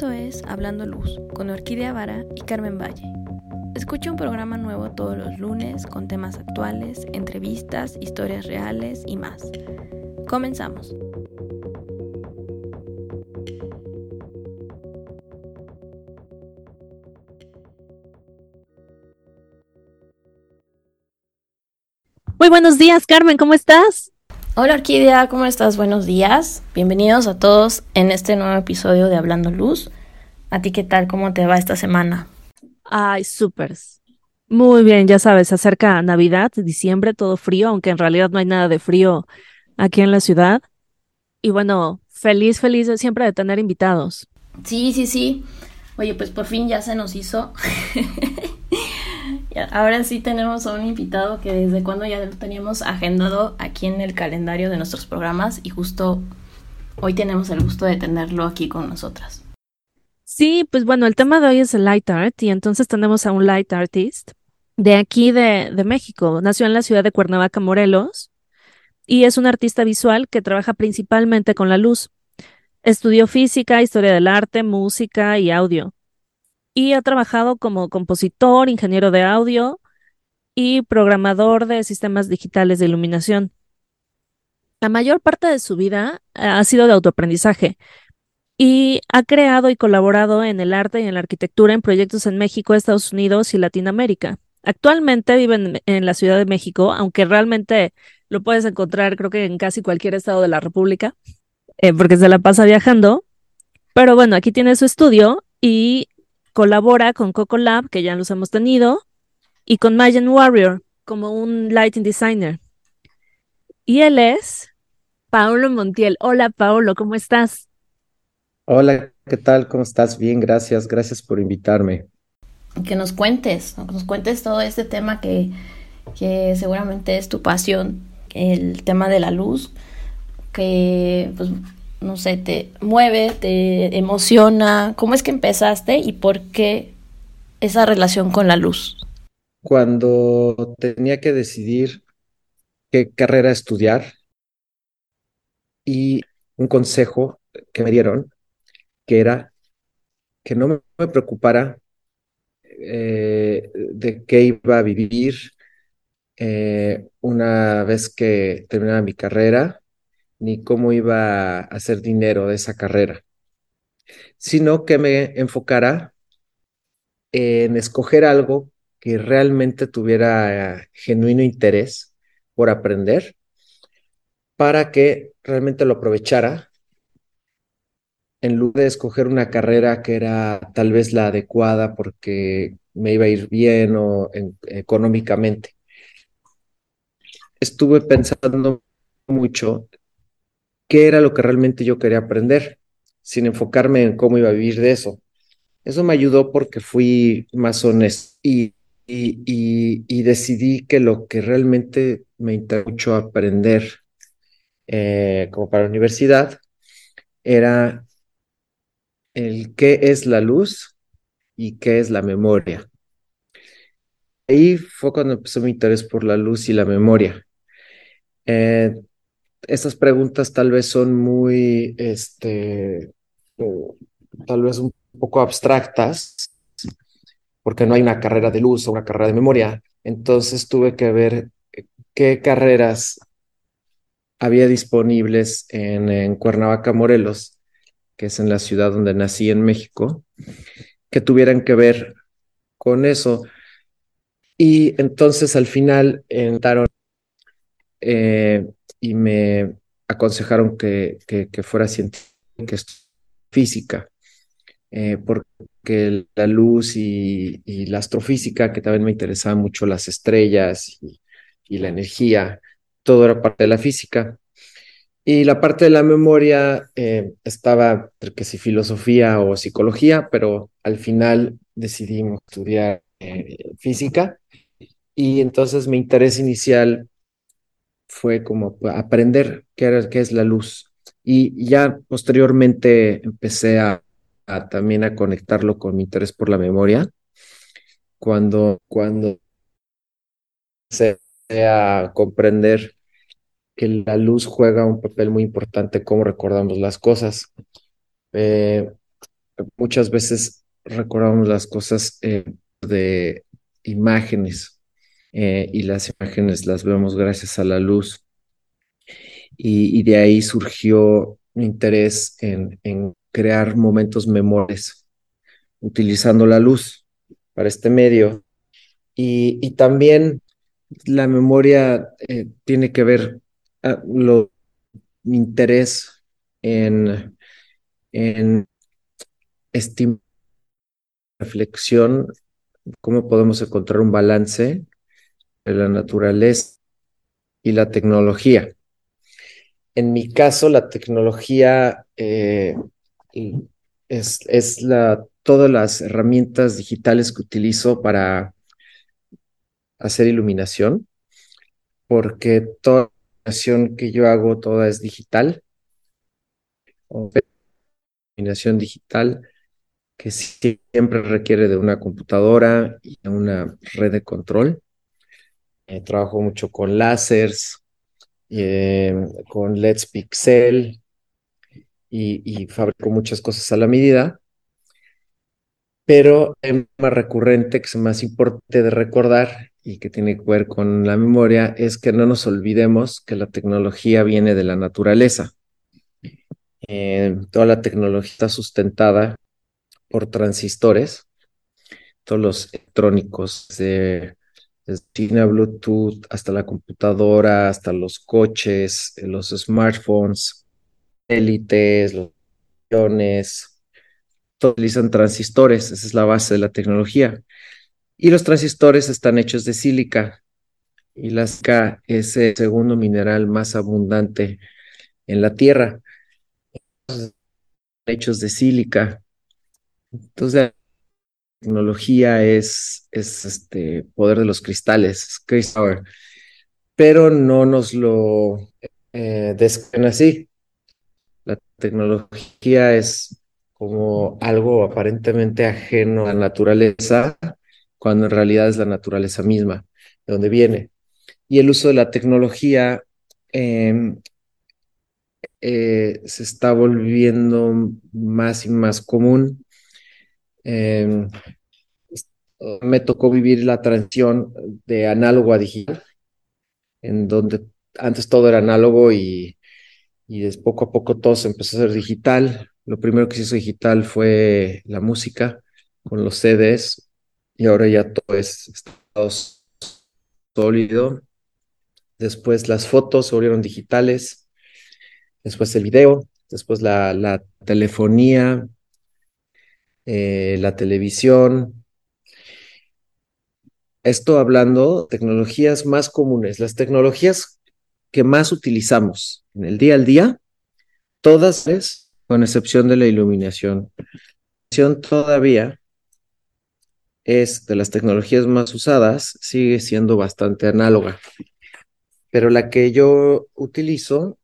Esto es Hablando Luz con Orquídea Vara y Carmen Valle. Escucha un programa nuevo todos los lunes con temas actuales, entrevistas, historias reales y más. Comenzamos. Muy buenos días, Carmen, ¿cómo estás? Hola Orquídea, ¿cómo estás? Buenos días. Bienvenidos a todos en este nuevo episodio de Hablando Luz. ¿A ti qué tal? ¿Cómo te va esta semana? Ay, súper. Muy bien, ya sabes, se acerca Navidad, diciembre, todo frío, aunque en realidad no hay nada de frío aquí en la ciudad. Y bueno, feliz, feliz siempre de tener invitados. Sí, sí, sí. Oye, pues por fin ya se nos hizo. Ahora sí tenemos a un invitado que desde cuando ya lo teníamos agendado aquí en el calendario de nuestros programas y justo hoy tenemos el gusto de tenerlo aquí con nosotras. Sí, pues bueno, el tema de hoy es el light art y entonces tenemos a un light artist de aquí de, de México. Nació en la ciudad de Cuernavaca, Morelos y es un artista visual que trabaja principalmente con la luz. Estudió física, historia del arte, música y audio y ha trabajado como compositor, ingeniero de audio y programador de sistemas digitales de iluminación. La mayor parte de su vida eh, ha sido de autoaprendizaje y ha creado y colaborado en el arte y en la arquitectura en proyectos en México, Estados Unidos y Latinoamérica. Actualmente vive en, la Ciudad de México, aunque realmente lo puedes encontrar creo que en casi cualquier estado de la República, eh, porque se la pasa viajando. Pero bueno, aquí tiene su estudio y colabora con Coco Lab, que ya los hemos tenido, y con Mayan Warrior como un lighting designer. Y él es Paulo Montiel. Hola, Paulo, ¿cómo estás? Hola, ¿qué tal? ¿Cómo estás? Bien, gracias. Gracias por invitarme. Que nos cuentes, que nos cuentes todo este tema que, que seguramente es tu pasión, el tema de la luz, que pues no sé, te mueve, te emociona? ¿Cómo es que empezaste y por qué esa relación con la luz? Cuando tenía que decidir qué carrera estudiar y un consejo que me dieron, que era que no me preocupara eh, de qué iba a vivir eh, una vez que terminara mi carrera, ni cómo iba a hacer dinero de esa carrera, sino que me enfocara en escoger algo que realmente tuviera genuino interés por aprender para que realmente lo aprovechara en lugar de escoger una carrera que era tal vez la adecuada porque me iba a ir bien o económicamente. Estuve pensando mucho qué era lo que realmente yo quería aprender, sin enfocarme en cómo iba a vivir de eso. Eso me ayudó porque fui más honesto y, y, decidí que lo que realmente me interesó mucho aprender eh, como para la universidad era el qué es la luz y qué es la memoria. Ahí fue cuando empezó mi interés por la luz y la memoria. Eh, estas preguntas tal vez son muy, este, tal vez un poco abstractas, porque no hay una carrera de luz o una carrera de memoria. Entonces tuve que ver qué carreras había disponibles en, en Cuernavaca, Morelos, que es en la ciudad donde nací en México, que tuvieran que ver con eso. Y entonces al final entraron eh, y me aconsejaron que, que, fuera científica, física, eh, porque la luz y, la astrofísica, que también me interesaban mucho las estrellas y, la energía, todo era parte de la física. Y la parte de la memoria eh, estaba entre si filosofía o psicología, pero al final decidimos estudiar eh, física. Y entonces mi interés inicial fue como aprender qué, qué es la luz. Y ya posteriormente empecé a, también a conectarlo con mi interés por la memoria. Cuando, cuando empecé a comprender que la luz juega un papel muy importante cómo recordamos las cosas. Eh, muchas veces recordamos las cosas eh, de imágenes eh, y las imágenes las vemos gracias a la luz. Y, de ahí surgió mi interés en, crear momentos memoriales utilizando la luz para este medio. Y, también la memoria eh, tiene que ver ah, lo, mi interés en, en estimar reflexión, cómo podemos encontrar un balance la naturaleza y la tecnología. En mi caso, la tecnología eh, es, es la, todas las herramientas digitales que utilizo para hacer iluminación, porque toda la iluminación que yo hago, toda es digital. Iluminación digital que siempre requiere de una computadora y una red de control. Eh, trabajo mucho con láseres, eh, con LEDs Pixel y, fabrico muchas cosas a la medida. Pero el más recurrente que es más importante de recordar y que tiene que ver con la memoria es que no nos olvidemos que la tecnología viene de la naturaleza. Eh, toda la tecnología está sustentada por transistores, todos los electrónicos, de desde Bluetooth hasta la computadora, hasta los coches, los smartphones, élites, los aviones, utilizan transistores, esa es la base de la tecnología. Y los transistores están hechos de sílica, y la sílica es el segundo mineral más abundante en la Tierra. Hechos de sílica. Entonces, tecnología es, es este poder de los cristales, crystal pero no nos lo eh, así. La tecnología es como algo aparentemente ajeno a la naturaleza, cuando en realidad es la naturaleza misma, de donde viene. Y el uso de la tecnología em, eh, se está volviendo más y más común Em, me tocó vivir la transición de análogo a digital, en donde antes todo era análogo y, y poco a poco todo se empezó a hacer digital. Lo primero que se hizo digital fue la música con los CDs y ahora ya todo es estado sólido. Después las fotos se volvieron digitales, después el video, después la, la telefonía, eh, la televisión. Esto hablando tecnologías más comunes, las tecnologías que más utilizamos en el día al día, todas es, con excepción de la iluminación. Todavía es de las tecnologías más usadas, sigue siendo bastante análoga. Pero la que yo utilizo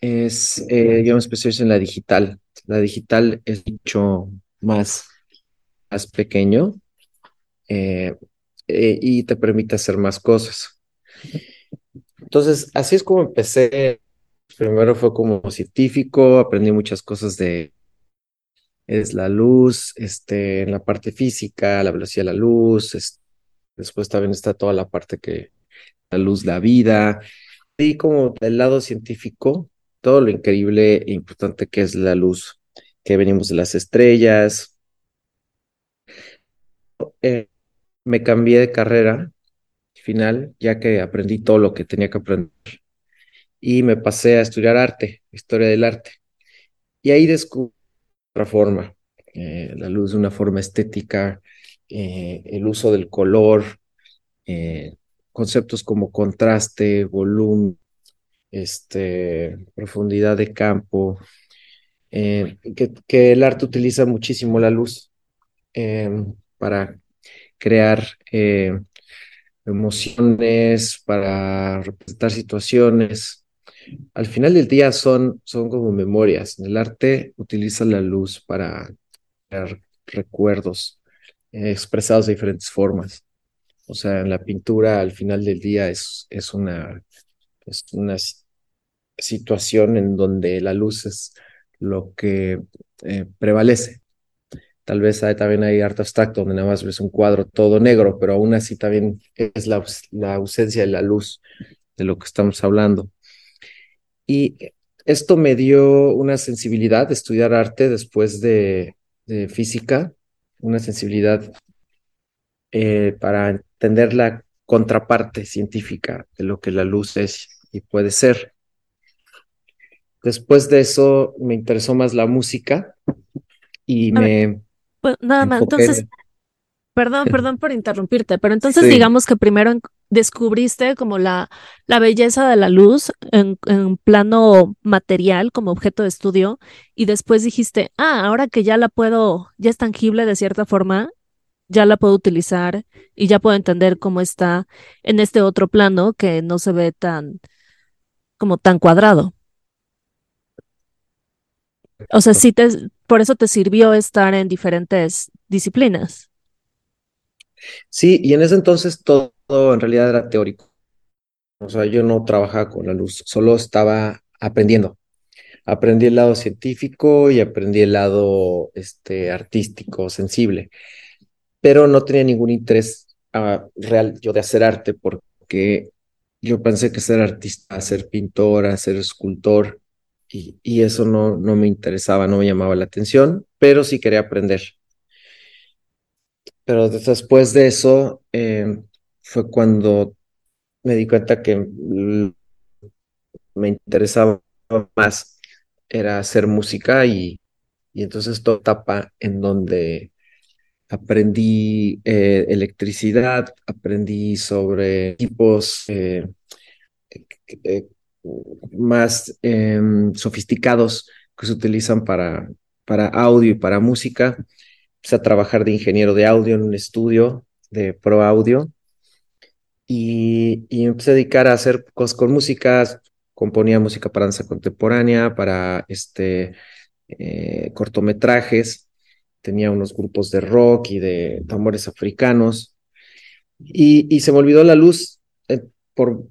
es, eh, yo me especializo en la digital. La digital es mucho más, más pequeño eh, eh, y te permite hacer más cosas. Entonces, así es como empecé. Primero fue como científico, aprendí muchas cosas de es la luz, este, en la parte física, la velocidad de la luz, después también está toda la parte que la luz da vida, y como del lado científico, todo lo increíble e importante que es la luz que venimos de las estrellas. Eh, me cambié de carrera final, ya que aprendí todo lo que tenía que aprender. Y me pasé a estudiar arte, historia del arte. Y ahí descubrí otra forma, eh, la luz de una forma estética, eh, el uso del color, conceptos como contraste, volumen, este, profundidad de campo, eh, que, el arte utiliza muchísimo la luz em, para crear eh, emociones, para representar situaciones. Al final del día son, son como memorias. El arte utiliza la luz para crear recuerdos eh, expresados de diferentes formas. O sea, en la pintura al final del día es, es, una, es una situación en donde la luz es lo que eh, prevalece. Tal vez hay, también hay arte abstracto donde nada más ves un cuadro todo negro, pero aún así también es la, la ausencia de la luz de lo que estamos hablando. Y esto me dio una sensibilidad de estudiar arte después de, física, una sensibilidad eh, para entender la contraparte científica de lo que la luz es y puede ser. Después de eso me interesó más la música y me... pues, nada más, entonces, perdón, perdón por interrumpirte, pero entonces digamos que primero descubriste como la, la belleza de la luz en, en plano material como objeto de estudio y después dijiste, ah, ahora que ya la puedo, ya es tangible de cierta forma, ya la puedo utilizar y ya puedo entender cómo está en este otro plano que no se ve tan como tan cuadrado. O sea, sí te, por eso te sirvió estar en diferentes disciplinas. Sí, y en ese entonces todo en realidad era teórico. O sea, yo no trabajaba con la luz, solo estaba aprendiendo. Aprendí el lado científico y aprendí el lado este, artístico, sensible pero no tenía ningún interés uh, real yo de hacer arte porque yo pensé que ser artista, ser pintor, ser escultor, y, eso no, no me interesaba, no me llamaba la atención, pero sí quería aprender. Pero después de eso eh, fue cuando me di cuenta que me interesaba más era hacer música y, y entonces toda etapa en donde aprendí eh, electricidad, aprendí sobre equipos eh, eh, más em, sofisticados que se utilizan para, para audio y para música. Empecé a trabajar de ingeniero de audio en un estudio de Pro Audio. Y, y empecé a dedicar a hacer cosas con música, componía música para danza contemporánea, para este, cortometrajes. Tenía unos grupos de rock y de tambores africanos, y, se me olvidó la luz eh, por,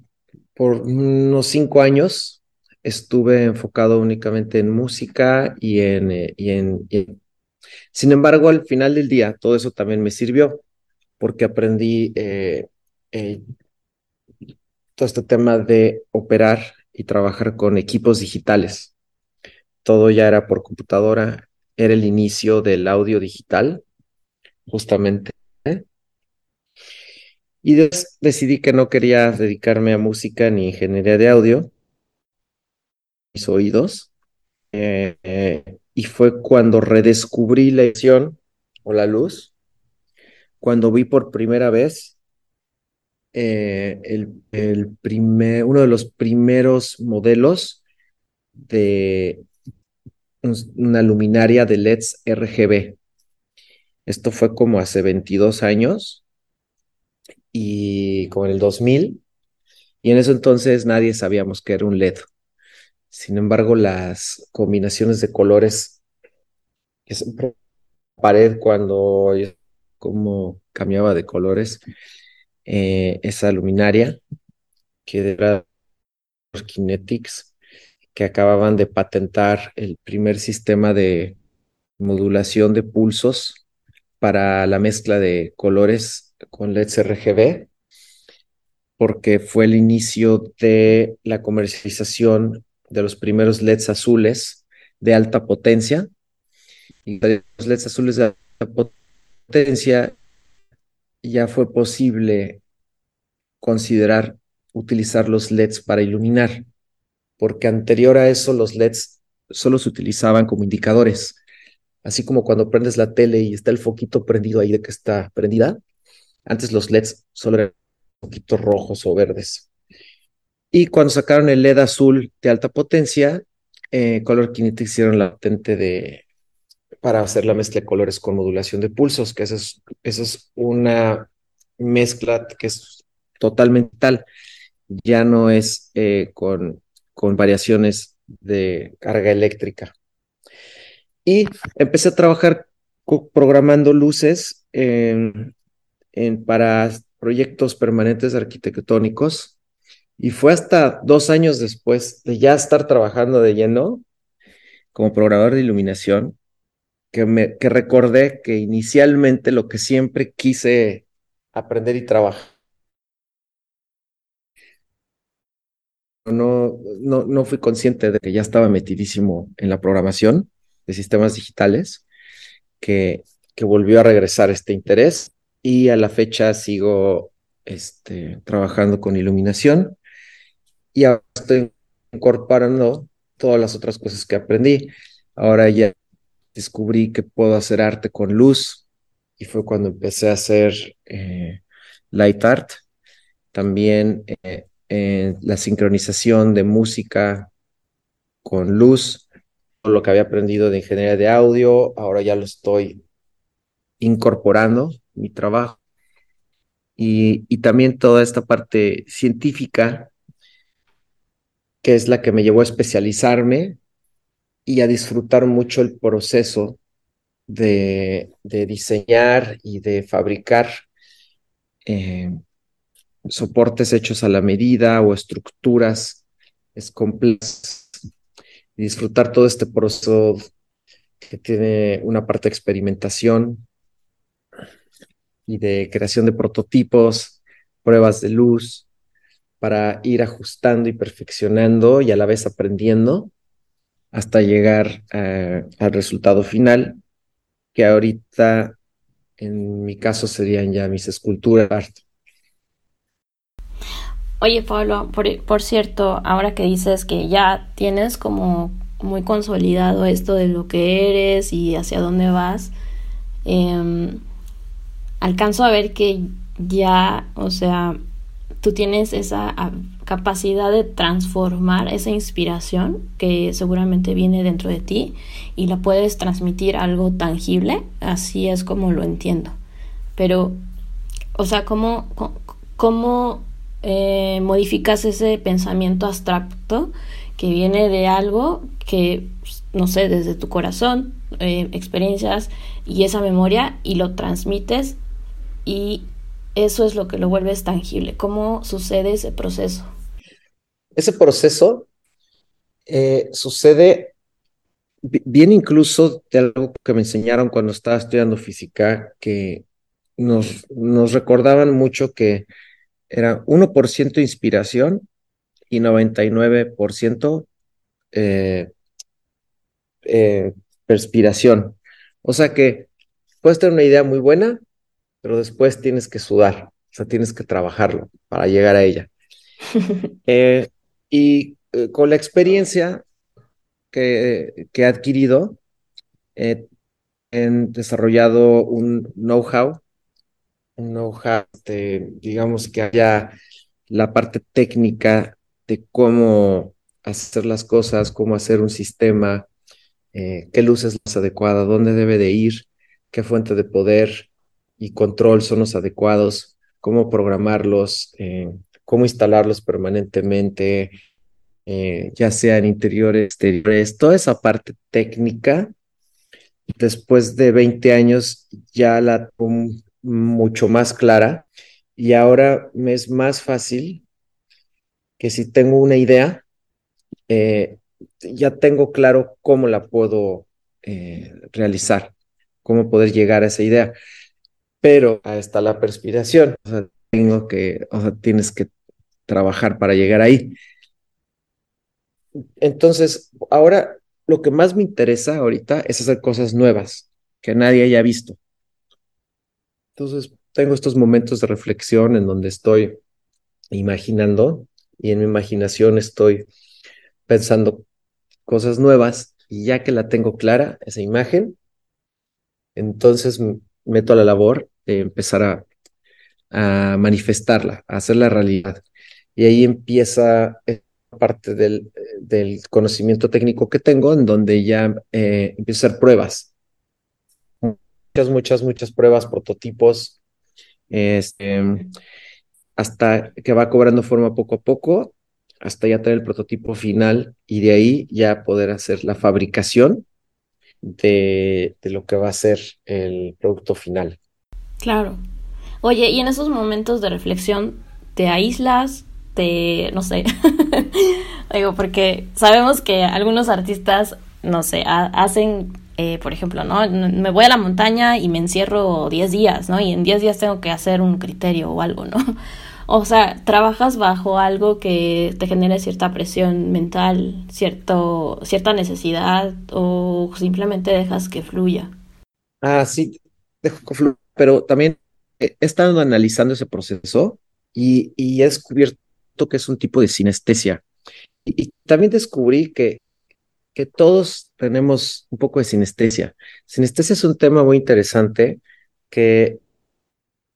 por unos cinco años. Estuve enfocado únicamente en música y en, eh, y en, Sin embargo, al final del día, todo eso también me sirvió porque aprendí eh, todo este tema de operar y trabajar con equipos digitales. Todo ya era por computadora, era el inicio del audio digital, justamente. Y decidí que no quería dedicarme a música ni ingeniería de audio, mis oídos. Eh, y fue cuando redescubrí la edición o la luz, cuando vi por primera vez eh, el, el primer, uno de los primeros modelos de una luminaria de LEDs RGB. Esto fue como hace 22 años y como en el 2000. Y en ese entonces nadie sabíamos que era un LED. Sin embargo, las combinaciones de colores que pared cuando como cambiaba de colores eh, esa luminaria que era los Kinetics que acababan de patentar el primer sistema de modulación de pulsos para la mezcla de colores con LEDs RGB, porque fue el inicio de la comercialización de los primeros LEDs azules de alta potencia. Y los LEDs azules de alta potencia ya fue posible considerar utilizar los LEDs para iluminar porque anterior a eso los LEDs solo se utilizaban como indicadores, así como cuando prendes la tele y está el foquito prendido ahí de que está prendida. Antes los LEDs solo eran poquitos rojos o verdes. Y cuando sacaron el LED azul de alta potencia, eh, Color Kinetic hicieron la patente de para hacer la mezcla de colores con modulación de pulsos, que esa es, es una mezcla que es totalmente tal, ya no es eh, con con variaciones de carga eléctrica. Y empecé a trabajar programando luces en, para proyectos permanentes arquitectónicos. Y fue hasta dos años después de ya estar trabajando de lleno como programador de iluminación que, me, que recordé que inicialmente lo que siempre quise aprender y trabajar no, no, no fui consciente de que ya estaba metidísimo en la programación de sistemas digitales, que, que volvió a regresar este interés y a la fecha sigo este, trabajando con iluminación y ahora estoy incorporando todas las otras cosas que aprendí. Ahora ya descubrí que puedo hacer arte con luz y fue cuando empecé a hacer eh, light art. También eh, la sincronización de música con luz, lo que había aprendido de ingeniería de audio, ahora ya lo estoy incorporando, mi trabajo. Y, también toda esta parte científica, que es la que me llevó a especializarme y a disfrutar mucho el proceso de, de diseñar y de fabricar eh, soportes hechos a la medida o estructuras es complejas. disfrutar todo este proceso que tiene una parte de experimentación y de creación de prototipos, pruebas de luz, para ir ajustando y perfeccionando y a la vez aprendiendo hasta llegar eh, al resultado final, que ahorita en mi caso serían ya mis esculturas, Oye, Pablo, por, cierto, ahora que dices que ya tienes como muy consolidado esto de lo que eres y hacia dónde vas, em, alcanzo a ver que ya, o sea, tú tienes esa ah, capacidad de transformar esa inspiración que seguramente viene dentro de ti y la puedes transmitir algo tangible, así es como lo entiendo. Pero, o sea, ¿cómo, cómo eh, modificas ese pensamiento abstracto que viene de algo que, no sé, desde tu corazón, eh, experiencias y esa memoria y lo transmites y eso es lo que lo vuelves tangible. ¿Cómo sucede ese proceso? Ese proceso eh, sucede bien incluso de algo que me enseñaron cuando estaba estudiando física, que nos, nos recordaban mucho que era 1% inspiración y 99% eh, eh, perspiración. O sea que puedes tener una idea muy buena, pero después tienes que sudar, o sea, tienes que trabajarlo para llegar a ella. Eh, y con la experiencia que, que he adquirido, he desarrollado un know-how know-how, digamos que haya la parte técnica de cómo hacer las cosas, cómo hacer un sistema, eh, qué luz es más adecuada, dónde debe de ir, qué fuente de poder y control son los adecuados, cómo programarlos, eh, cómo instalarlos permanentemente, eh, ya sea en interiores, exteriores, toda esa parte técnica. Después de 20 años ya la mucho más clara y ahora me es más fácil que si tengo una idea, eh, ya tengo claro cómo la puedo realizar, cómo poder llegar a esa idea. Pero ahí está la perspiración, o sea, tengo que, o sea, tienes que trabajar para llegar ahí. Entonces, ahora lo que más me interesa ahorita es hacer cosas nuevas que nadie haya visto. Entonces, tengo estos momentos de reflexión en donde estoy imaginando y en mi imaginación estoy pensando cosas nuevas y ya que la tengo clara, esa imagen, entonces meto a la labor de empezar a, manifestarla, a hacerla realidad. Y ahí empieza parte del, conocimiento técnico que tengo, en donde ya eh, empiezo a hacer pruebas muchas, muchas, muchas pruebas, prototipos, este, hasta que va cobrando forma poco a poco, hasta ya tener el prototipo final y de ahí ya poder hacer la fabricación de, de lo que va a ser el producto final. Claro. Oye, y en esos momentos de reflexión, ¿te aíslas? ¿Te, no sé? Digo, porque sabemos que algunos artistas, no sé, hacen eh, por ejemplo, ¿no? Me voy a la montaña y me encierro 10 días, ¿no? Y en 10 días tengo que hacer un criterio o algo, ¿no? O sea, trabajas bajo algo que te genere cierta presión mental, cierto, cierta necesidad o simplemente dejas que fluya. Ah, sí, dejo que fluya, pero también he estado analizando ese proceso y, y he descubierto que es un tipo de sinestesia. Y, también descubrí que que todos tenemos un poco de sinestesia. Sinestesia es un tema muy interesante que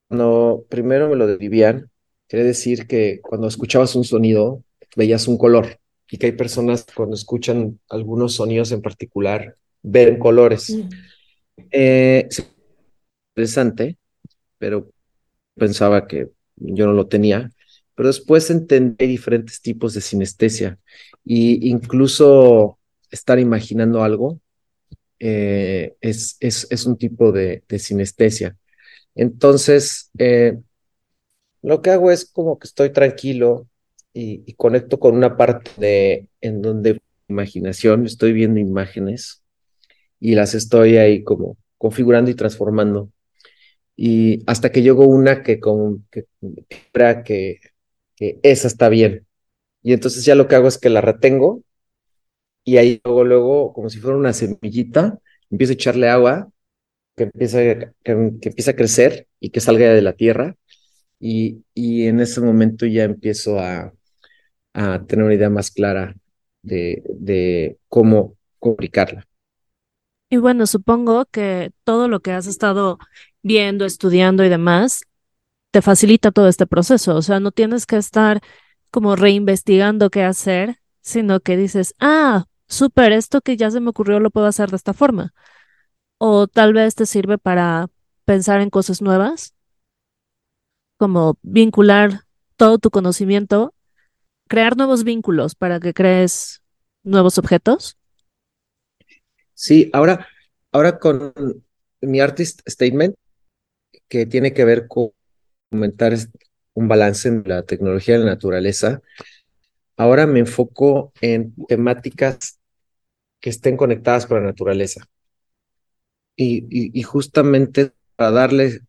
no, primero me lo describían, quiere decir que cuando escuchabas un sonido, veías un color y que hay personas que cuando escuchan algunos sonidos en particular, ven colores. Mm. Eh, interesante, pero pensaba que yo no lo tenía, pero después entendí diferentes tipos de sinestesia y incluso estar imaginando algo eh, es, es, es, un tipo de, de sinestesia. Entonces, eh, lo que hago es como que estoy tranquilo y, conecto con una parte de en donde imaginación, estoy viendo imágenes y las estoy ahí como configurando y transformando. Y hasta que llego una que, con, que, que esa está bien. Y entonces ya lo que hago es que la retengo y ahí luego, luego, como si fuera una semillita, empiezo a echarle agua, que empieza, que, empieza a crecer y que salga de la tierra. Y, y en ese momento ya empiezo a, a tener una idea más clara de, de cómo comunicarla. Y bueno, supongo que todo lo que has estado viendo, estudiando y demás, te facilita todo este proceso. O sea, no tienes que estar como reinvestigando qué hacer, sino que dices, ah, súper, esto que ya se me ocurrió lo puedo hacer de esta forma. O tal vez te sirve para pensar en cosas nuevas, como vincular todo tu conocimiento, crear nuevos vínculos para que crees nuevos objetos. Sí, ahora, ahora con mi artist statement, que tiene que ver con aumentar un balance en la tecnología de la naturaleza, ahora me enfoco en temáticas que estén conectadas con la naturaleza. Y, justamente para darle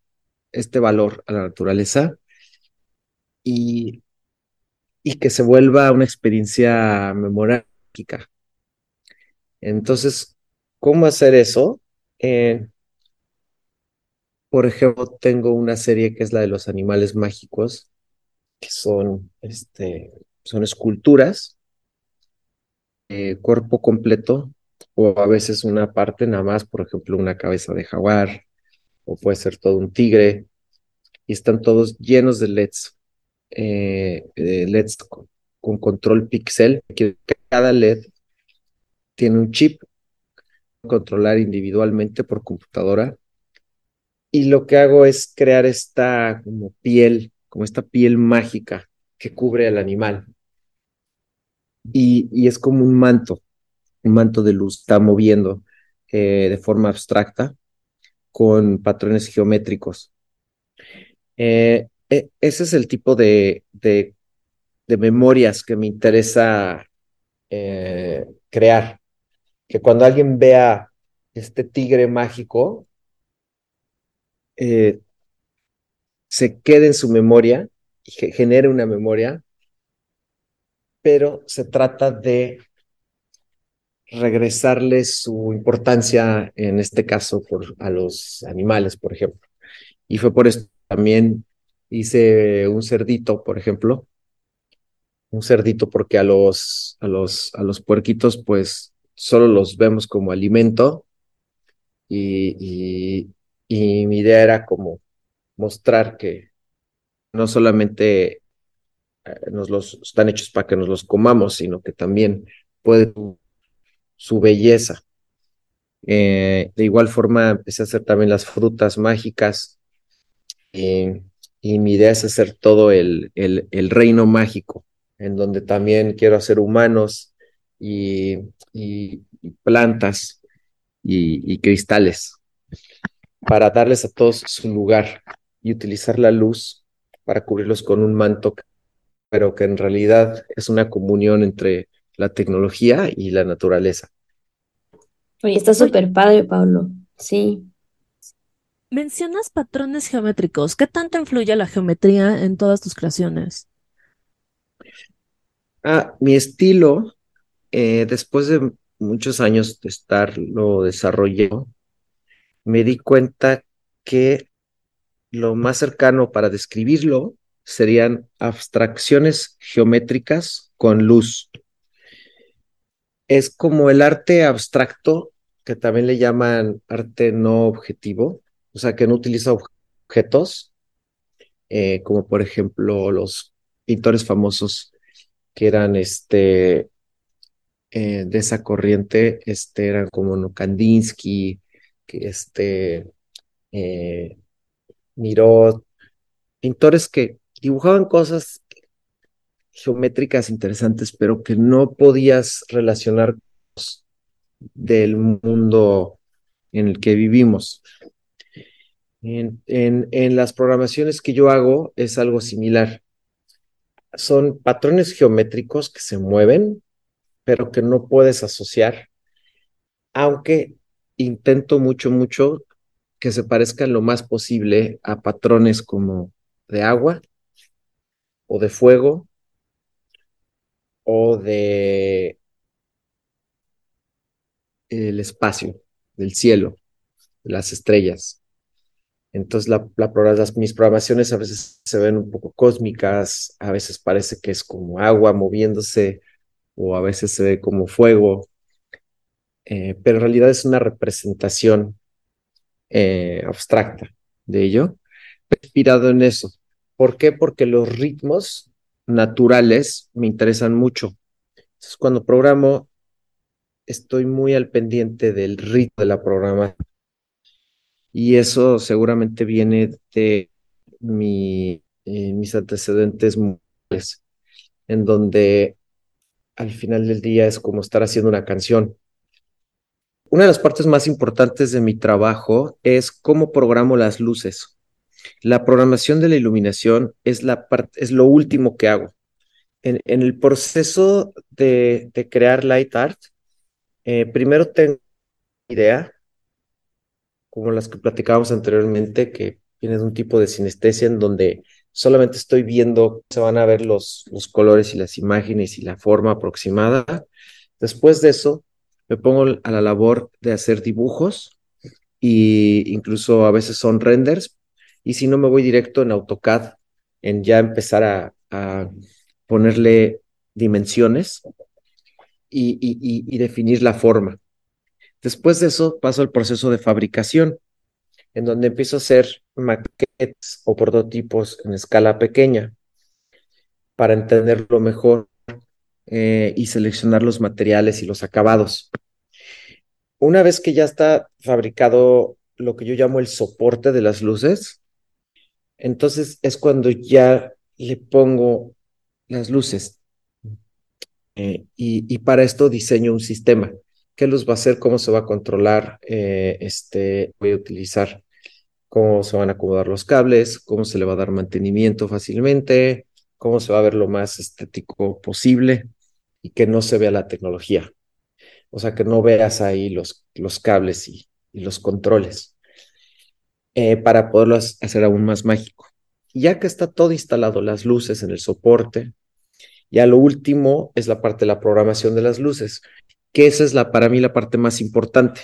este valor a la naturaleza y, y que se vuelva una experiencia memorálgica. Entonces, ¿cómo hacer eso? Eh, por ejemplo, tengo una serie que es la de los animales mágicos, que son, este, son esculturas cuerpo completo o a veces una parte nada más, por ejemplo, una cabeza de jaguar o puede ser todo un tigre y están todos llenos de LEDs, eh, LEDs con, control pixel, cada LED tiene un chip controlar individualmente por computadora y lo que hago es crear esta como piel, como esta piel mágica que cubre al animal. Y, es como un manto, un manto de luz, está moviendo eh, de forma abstracta con patrones geométricos. Eh, e, ese es el tipo de, de, memorias que me interesa eh, crear. Que cuando alguien vea este tigre mágico, se quede en su memoria y genere una memoria pero se trata de regresarle su importancia, en este caso, por, a los animales, por ejemplo. Y fue por eso también hice un cerdito, por ejemplo. Un cerdito porque a los, a los, a los puerquitos, pues, solo los vemos como alimento. y, y mi idea era como mostrar que no solamente eh, nos los están hechos para que nos los comamos, sino que también puede su belleza. Eh, de igual forma, empecé a hacer también las frutas mágicas y mi idea es hacer todo el, el, reino mágico, en donde también quiero hacer humanos y, y, plantas y, y cristales para darles a todos su lugar y utilizar la luz para cubrirlos con un manto pero que en realidad es una comunión entre la tecnología y la naturaleza. Oye, está súper padre, Pablo. Sí. Mencionas patrones geométricos. ¿Qué tanto influye la geometría en todas tus creaciones? Ah, mi estilo, eh, después de muchos años de estarlo desarrollando, me di cuenta que lo más cercano para describirlo serían abstracciones geométricas con luz. Es como el arte abstracto, que también le llaman arte no objetivo, o sea, que no utiliza objetos, eh, como por ejemplo los pintores famosos que eran este, eh, de esa corriente, este, eran como no, Kandinsky, que este, eh, Miró pintores que dibujaban cosas geométricas interesantes, pero que no podías relacionar del mundo en el que vivimos. En, en, en, las programaciones que yo hago es algo similar. Son patrones geométricos que se mueven, pero que no puedes asociar, aunque intento mucho, mucho que se parezcan lo más posible a patrones como de agua o de fuego o de el espacio, del cielo, de las estrellas. Entonces, la, las, mis programaciones a veces se ven un poco cósmicas, a veces parece que es como agua moviéndose, o a veces se ve como fuego, eh, pero en realidad es una representación eh, abstracta de ello, inspirado en eso. ¿Por qué? Porque los ritmos naturales me interesan mucho. Entonces, cuando programo, estoy muy al pendiente del ritmo de la programación. Y eso seguramente viene de eh, mis antecedentes musicales, en donde al final del día es como estar haciendo una canción. Una de las partes más importantes de mi trabajo es cómo programo las luces. La programación de la iluminación es, la es lo último que hago. En, el proceso de, crear light art, eh, primero tengo idea, como las que platicábamos anteriormente, que viene de un tipo de sinestesia en donde solamente estoy viendo, se van a ver los, los colores y las imágenes y la forma aproximada. Después de eso, me pongo a la labor de hacer dibujos e incluso a veces son renders y si no me voy directo en AutoCAD en ya empezar a, ponerle dimensiones y, definir la forma. Después de eso paso al proceso de fabricación, en donde empiezo a hacer maquetes o prototipos en escala pequeña para entenderlo mejor eh, y seleccionar los materiales y los acabados. Una vez que ya está fabricado lo que yo llamo el soporte de las luces, entonces es cuando ya le pongo las luces. Eh, y, para esto diseño un sistema. ¿Qué luz va a hacer? ¿Cómo se va a controlar? Eh, este, voy a utilizar cómo se van a acomodar los cables, cómo se le va a dar mantenimiento fácilmente, cómo se va a ver lo más estético posible y que no se vea la tecnología. O sea, que no veas ahí los, los cables y, los controles eh, para poderlo hacer aún más mágico. Ya que está todo instalado, las luces en el soporte, ya lo último es la parte de la programación de las luces, que esa es la, para mí la parte más importante.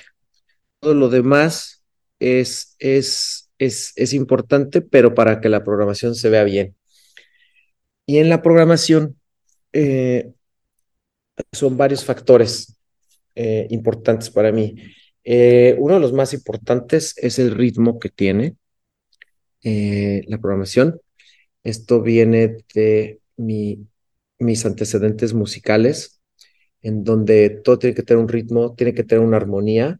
Todo lo demás es, es, es, es importante, pero para que la programación se vea bien. Y en la programación, eh, son varios factores eh, importantes para mí. Eh, uno de los más importantes es el ritmo que tiene eh, la programación. Esto viene de mi, mis antecedentes musicales, en donde todo tiene que tener un ritmo, tiene que tener una armonía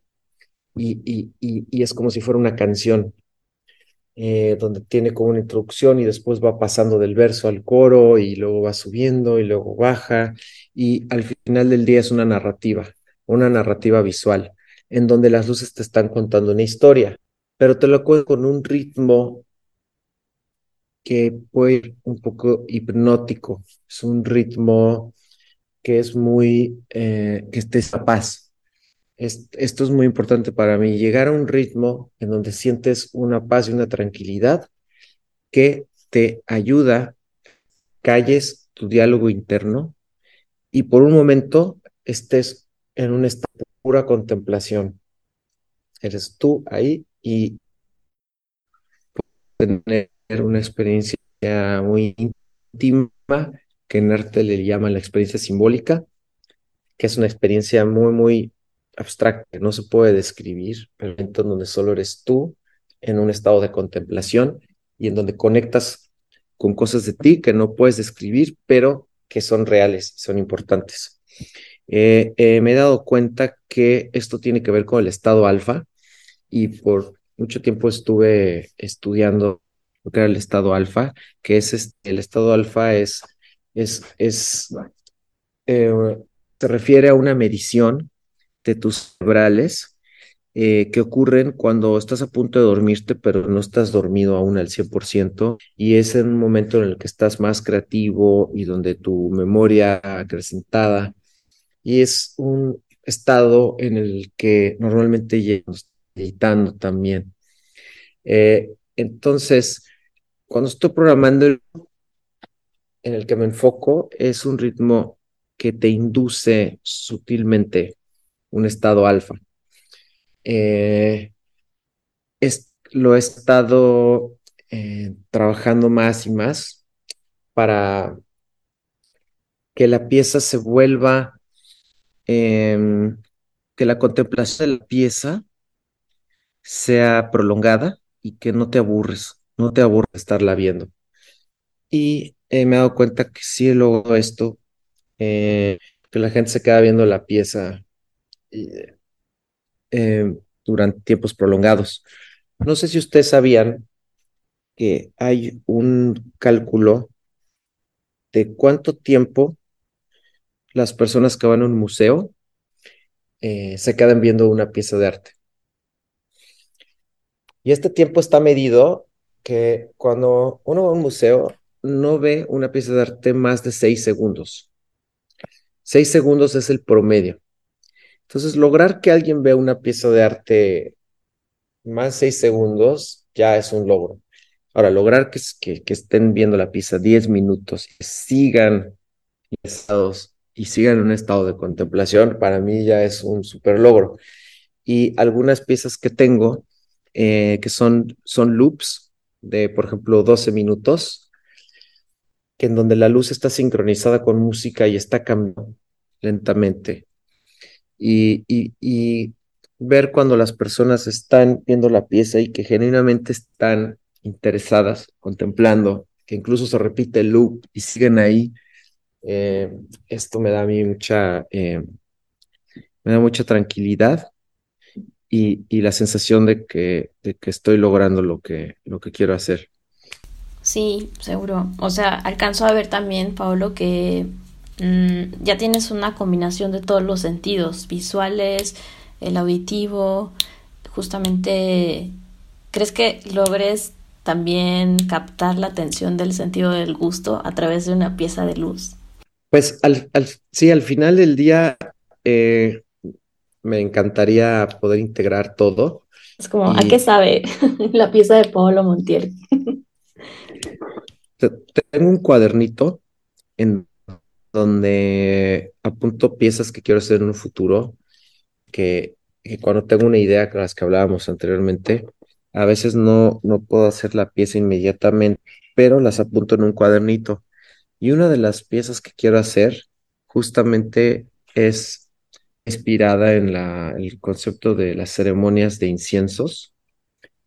y es como si fuera una canción. Eh, donde tiene como una introducción y después va pasando del verso al coro y luego va subiendo y luego baja y al final del día es una narrativa, una narrativa visual, en donde las luces te están contando una historia, pero te lo cuento con un ritmo que puede ir un poco hipnótico, es un ritmo que es muy, eh, que esté paz. esto es muy importante para mí, llegar a un ritmo en donde sientes una paz y una tranquilidad que te ayuda, calles tu diálogo interno y por un momento estés en un estado pura contemplación. Eres tú ahí y tener una experiencia muy íntima que en arte le llaman la experiencia simbólica, que es una experiencia muy, muy abstracta, no se puede describir, pero en donde solo eres tú en un estado de contemplación y en donde conectas con cosas de ti que no puedes describir, pero que son reales, son importantes. Eh, eh, me he dado cuenta que esto tiene que ver con el estado alfa y por mucho tiempo estuve estudiando lo que era el estado alfa, que es el estado alfa es, es, es eh, se refiere a una medición de tus cerebrales eh, que ocurren cuando estás a punto de dormirte, pero no estás dormido aún al 100%, y es en un momento en el que estás más creativo y donde tu memoria acrecentada, y es un estado en el que normalmente llegas editando también. Eh, entonces, cuando estoy programando, en el que me enfoco es un ritmo que te induce sutilmente un estado alfa. Eh, lo he estado eh, trabajando más y más para que la pieza se vuelva, em, que la contemplación de la pieza sea prolongada y que no te aburres, no te aburres estarla viendo. Y me he dado cuenta que si luego esto, eh, que la gente se queda viendo la pieza eh, durante tiempos prolongados. No sé si ustedes sabían que hay un cálculo de cuánto tiempo las personas que van a un museo eh, se quedan viendo una pieza de arte. Y este tiempo está medido que cuando uno va a un museo no ve una pieza de arte más de seis segundos. Seis segundos es el promedio. Entonces, lograr que alguien vea una pieza de arte más seis segundos ya es un logro. Ahora, lograr que, que, estén viendo la pieza diez minutos y sigan y sigan en un estado de contemplación, para mí ya es un super logro. Y algunas piezas que tengo, eh, que son, son loops de, por ejemplo, 12 minutos, que en donde la luz está sincronizada con música y está cambiando lentamente y, ver cuando las personas están viendo la pieza y que genuinamente están interesadas, contemplando, que incluso se repite el loop y siguen ahí, eh, esto me da a mí mucha, eh, me da mucha tranquilidad y, y, la sensación de que, de que estoy logrando lo que, lo que quiero hacer. Sí, seguro. O sea, alcanzo a ver también, Pablo, que Mm, ya tienes una combinación de todos los sentidos, visuales, el auditivo, justamente, ¿crees que logres también captar la atención del sentido del gusto a través de una pieza de luz? Pues al, sí, al final del día eh, me encantaría poder integrar todo. Es como, ¿a qué sabe la pieza de Pablo Montiel? Tengo un cuadernito en donde apunto piezas que quiero hacer en un futuro, que, cuando tengo una idea, con las que hablábamos anteriormente, a veces no, no puedo hacer la pieza inmediatamente, pero las apunto en un cuadernito. Y una de las piezas que quiero hacer justamente es inspirada en el concepto de las ceremonias de inciensos,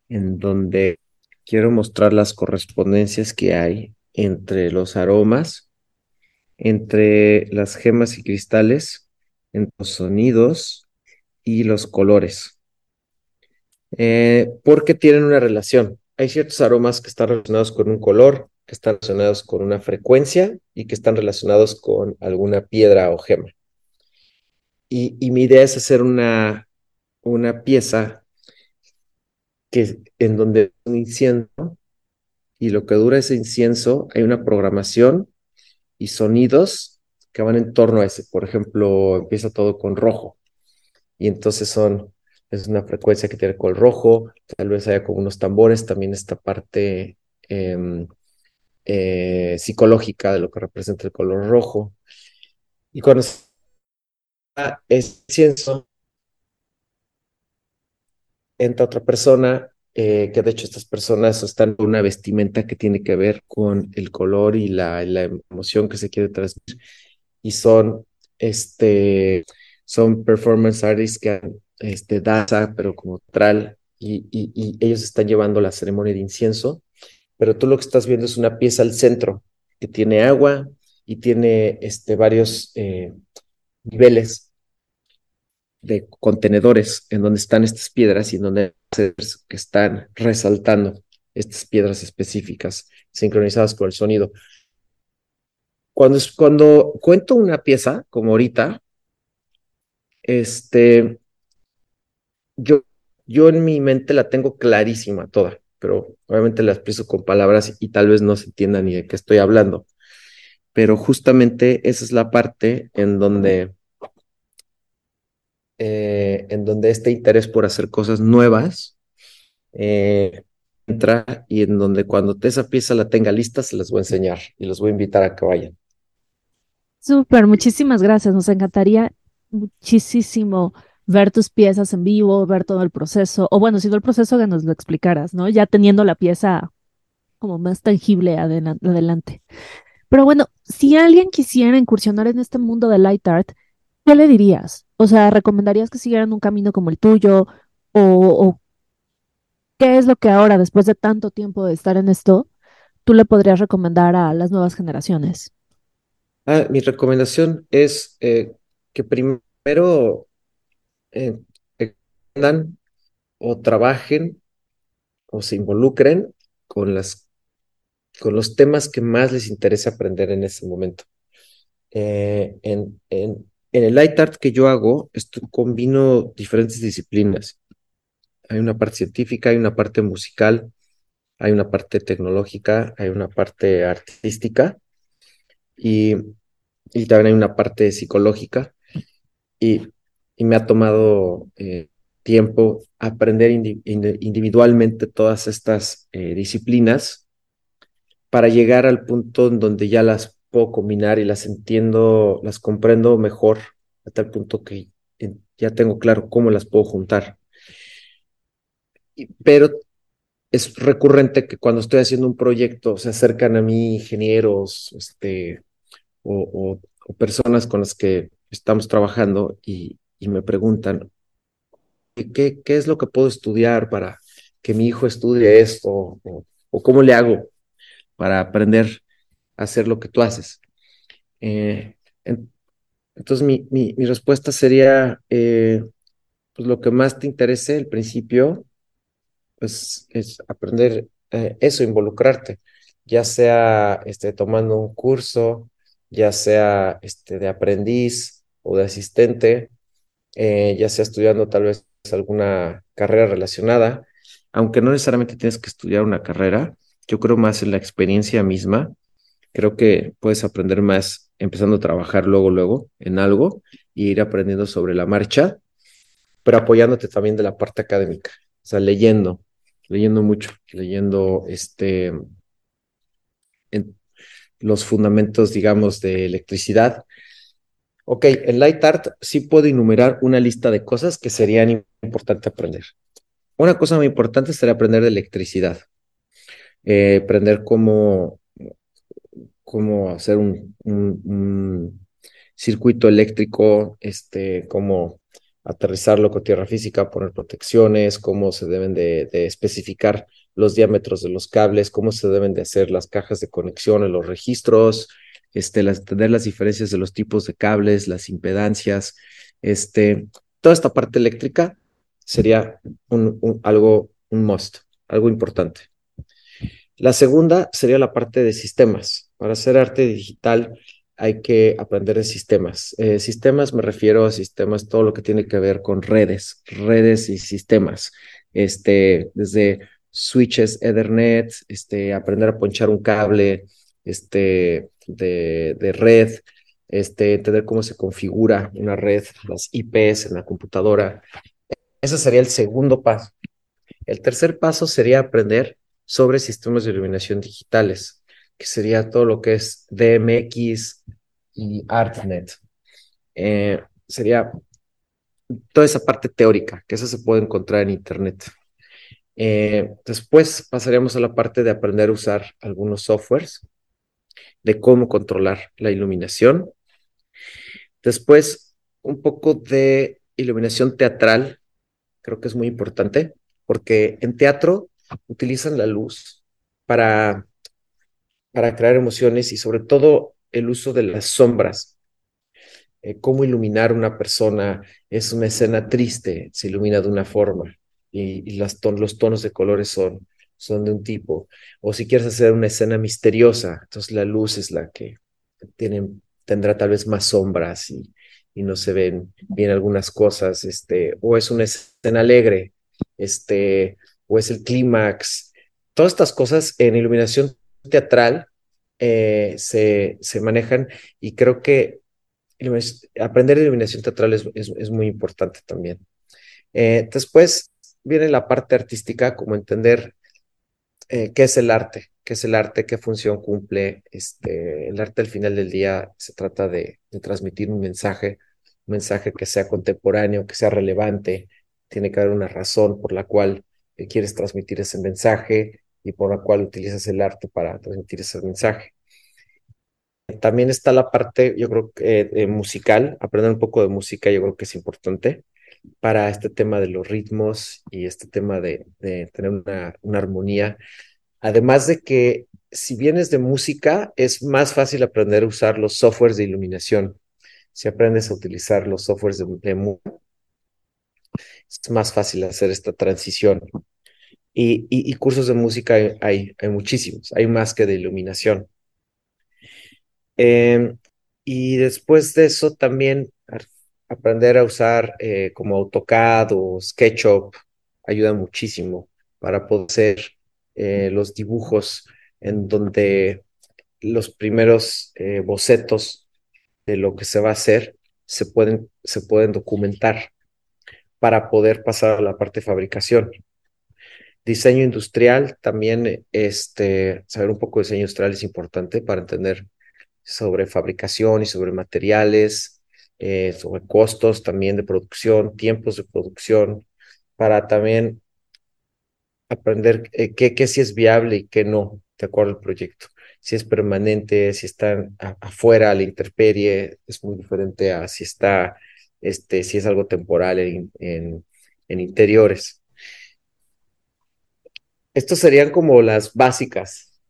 en donde quiero mostrar las correspondencias que hay entre los aromas entre las gemas y cristales, entre los sonidos y los colores. Eh, porque tienen una relación. Hay ciertos aromas que están relacionados con un color, que están relacionados con una frecuencia y que están relacionados con alguna piedra o gema. Y, mi idea es hacer una, una pieza que, en donde un incienso y lo que dura ese incienso, hay una programación y sonidos que van en torno a ese. Por ejemplo, empieza todo con rojo y entonces son, es una frecuencia que tiene color rojo, tal vez haya como unos tambores, también esta parte em, eh, psicológica de lo que representa el color rojo. Y cuando es incienso, entra otra persona, eh, que de hecho estas personas están con una vestimenta que tiene que ver con el color y la, la emoción que se quiere transmitir. Y son, este, son performance artists que este, danza, pero como tal, y, y, ellos están llevando la ceremonia de incienso, pero tú lo que estás viendo es una pieza al centro que tiene agua y tiene este, varios eh, niveles de contenedores en donde están estas piedras y en donde que están resaltando estas piedras específicas sincronizadas con el sonido. Cuando, cuando cuento una pieza, como ahorita, este, yo, yo en mi mente la tengo clarísima toda, pero obviamente la expreso con palabras y tal vez no se entienda ni de qué estoy hablando. Pero justamente esa es la parte en donde eh, en donde este interés por hacer cosas nuevas eh, entra y en donde cuando esa pieza la tenga lista se las voy a enseñar y los voy a invitar a que vayan. Súper, muchísimas gracias. Nos encantaría muchísimo ver tus piezas en vivo, ver todo el proceso, o bueno, si no el proceso que nos lo explicaras, ¿no? Ya teniendo la pieza como más tangible adelante. Pero bueno, si alguien quisiera incursionar en este mundo de light art, ¿qué le dirías? O sea, ¿recomendarías que siguieran un camino como el tuyo? ¿O, qué es lo que ahora, después de tanto tiempo de estar en esto, tú le podrías recomendar a las nuevas generaciones? Ah, mi recomendación es eh, que primero eh, o trabajen o se involucren con las con los temas que más les interesa aprender en ese momento. Eh, en, en, en el light art que yo hago, combino diferentes disciplinas. Hay una parte científica, hay una parte musical, hay una parte tecnológica, hay una parte artística y, y también hay una parte psicológica. Y, y me ha tomado eh, tiempo aprender individualmente todas estas eh, disciplinas para llegar al punto en donde ya las puedo combinar y las entiendo, las comprendo mejor, a tal punto que ya tengo claro cómo las puedo juntar. pero es recurrente que cuando estoy haciendo un proyecto se acercan a mí ingenieros este, o, personas con las que estamos trabajando y, me preguntan, ¿qué, ¿qué, es lo que puedo estudiar para que mi hijo estudie esto? O, cómo le hago para aprender hacer lo que tú haces. Eh, entonces, mi, mi, respuesta sería, eh, pues lo que más te interese al principio, pues es aprender eh, eso, involucrarte, ya sea este, tomando un curso, ya sea este, de aprendiz o de asistente, ya sea estudiando tal vez alguna carrera relacionada, aunque no necesariamente tienes que estudiar una carrera, yo creo más en la experiencia misma Creo que puedes aprender más empezando a trabajar luego, luego en algo y ir aprendiendo sobre la marcha, pero apoyándote también de la parte académica, o sea, leyendo, leyendo mucho, leyendo este, en los fundamentos, digamos, de electricidad. Ok, en Light Art sí puedo enumerar una lista de cosas que serían importantes aprender. Una cosa muy importante sería aprender de electricidad, eh, aprender cómo cómo hacer un, circuito eléctrico, este, cómo aterrizarlo con tierra física, poner protecciones, cómo se deben de, especificar los diámetros de los cables, cómo se deben de hacer las cajas de conexión en los registros, este, las, tener las diferencias de los tipos de cables, las impedancias, este, toda esta parte eléctrica sería un, algo, un must, algo importante. La segunda sería la parte de sistemas. Para hacer arte digital hay que aprender de sistemas. Eh, sistemas me refiero a sistemas, todo lo que tiene que ver con redes, redes y sistemas. Este, desde switches, Ethernet, este, aprender a ponchar un cable este, de, de red, este, entender cómo se configura una red, las IPs en la computadora. Ese sería el segundo paso. El tercer paso sería aprender sobre sistemas de iluminación digitales, que sería todo lo que es DMX y ArtNet. Eh, sería toda esa parte teórica, que eso se puede encontrar en Internet. Eh, después pasaríamos a la parte de aprender a usar algunos softwares, de cómo controlar la iluminación. Después, un poco de iluminación teatral, creo que es muy importante, porque en teatro utilizan la luz para, para crear emociones y sobre todo el uso de las sombras. Eh, cómo iluminar una persona es una escena triste, se ilumina de una forma y, las los tonos de colores son, son de un tipo. O si quieres hacer una escena misteriosa, entonces la luz es la que tiene, tendrá tal vez más sombras y, y no se ven bien algunas cosas, este, o es una escena alegre, este, o es el clímax. Todas estas cosas en iluminación teatral eh, se, se manejan y creo que aprender iluminación teatral es, es, muy importante también. Eh, después viene la parte artística, como entender eh, qué es el arte, qué es el arte, qué función cumple. Este, el arte al final del día se trata de, transmitir un mensaje, un mensaje que sea contemporáneo, que sea relevante. Tiene que haber una razón por la cual quieres transmitir ese mensaje y por la cual utilizas el arte para transmitir ese mensaje. También está la parte, yo creo que eh, musical, aprender un poco de música, yo creo que es importante para este tema de los ritmos y este tema de, tener una, una, armonía. Además de que si vienes de música, es más fácil aprender a usar los softwares de iluminación. Si aprendes a utilizar los softwares de, de música, es más fácil hacer esta transición. Y, y, cursos de música hay, hay, muchísimos, hay más que de iluminación. Em, y después de eso también aprender a usar eh, como AutoCAD o SketchUp ayuda muchísimo para poder hacer eh, los dibujos en donde los primeros eh, bocetos de lo que se va a hacer se pueden, se pueden documentar para poder pasar a la parte de fabricación. Diseño industrial, también este, saber un poco de diseño industrial es importante para entender sobre fabricación y sobre materiales, eh, sobre costos también de producción, tiempos de producción, para también aprender eh, qué, qué sí es viable y qué no, de acuerdo al proyecto. Si es permanente, si está afuera la intemperie, es muy diferente a si está este, si es algo temporal en, en, interiores. Estos serían como las básicas,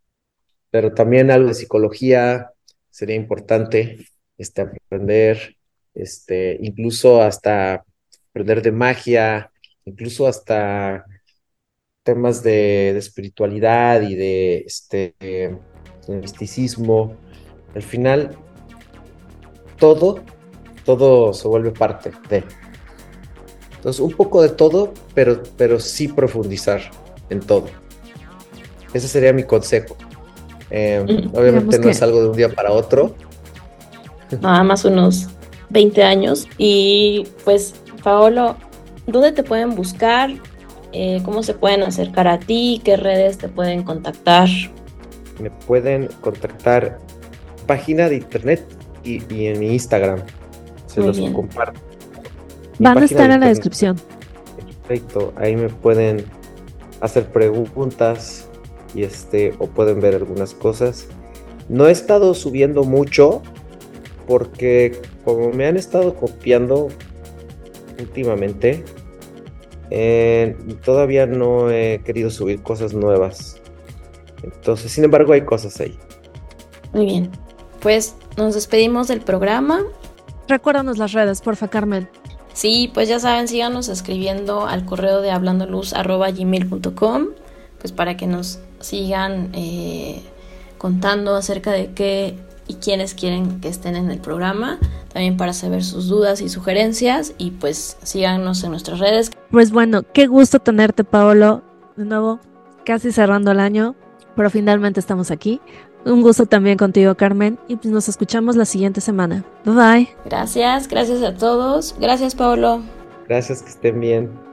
pero también algo de psicología sería importante este, aprender, este, incluso hasta aprender de magia, incluso hasta temas de, espiritualidad y de, este, de misticismo. Al final, todo todo se vuelve parte de. Entonces, un poco de todo, pero, pero sí profundizar en todo. Ese sería mi consejo. Eh, mm, obviamente no es algo de un día para otro. Nada más unos 20 años. Y pues, Paolo, ¿dónde te pueden buscar? Eh, ¿Cómo se pueden acercar a ti? ¿Qué redes te pueden contactar? Me pueden contactar página de internet y, y en mi Instagram se los comparto. Van a estar en la descripción. Perfecto, ahí me pueden hacer preguntas y este o pueden ver algunas cosas. No he estado subiendo mucho porque como me han estado copiando últimamente, eh, todavía no he querido subir cosas nuevas. Entonces, sin embargo, hay cosas ahí. Muy bien. Pues nos despedimos del programa Recuérdanos las redes, porfa, Carmen. Sí, pues ya saben, síganos escribiendo al correo de hablandoluz.gmail.com pues para que nos sigan eh, contando acerca de qué y quiénes quieren que estén en el programa, también para saber sus dudas y sugerencias y pues síganos en nuestras redes. Pues bueno, qué gusto tenerte Paolo, de nuevo, casi cerrando el año, pero finalmente estamos aquí. Un gusto también contigo, Carmen, y pues nos escuchamos la siguiente semana. Bye bye. Gracias, gracias a todos. Gracias, Pablo. Gracias, que estén bien.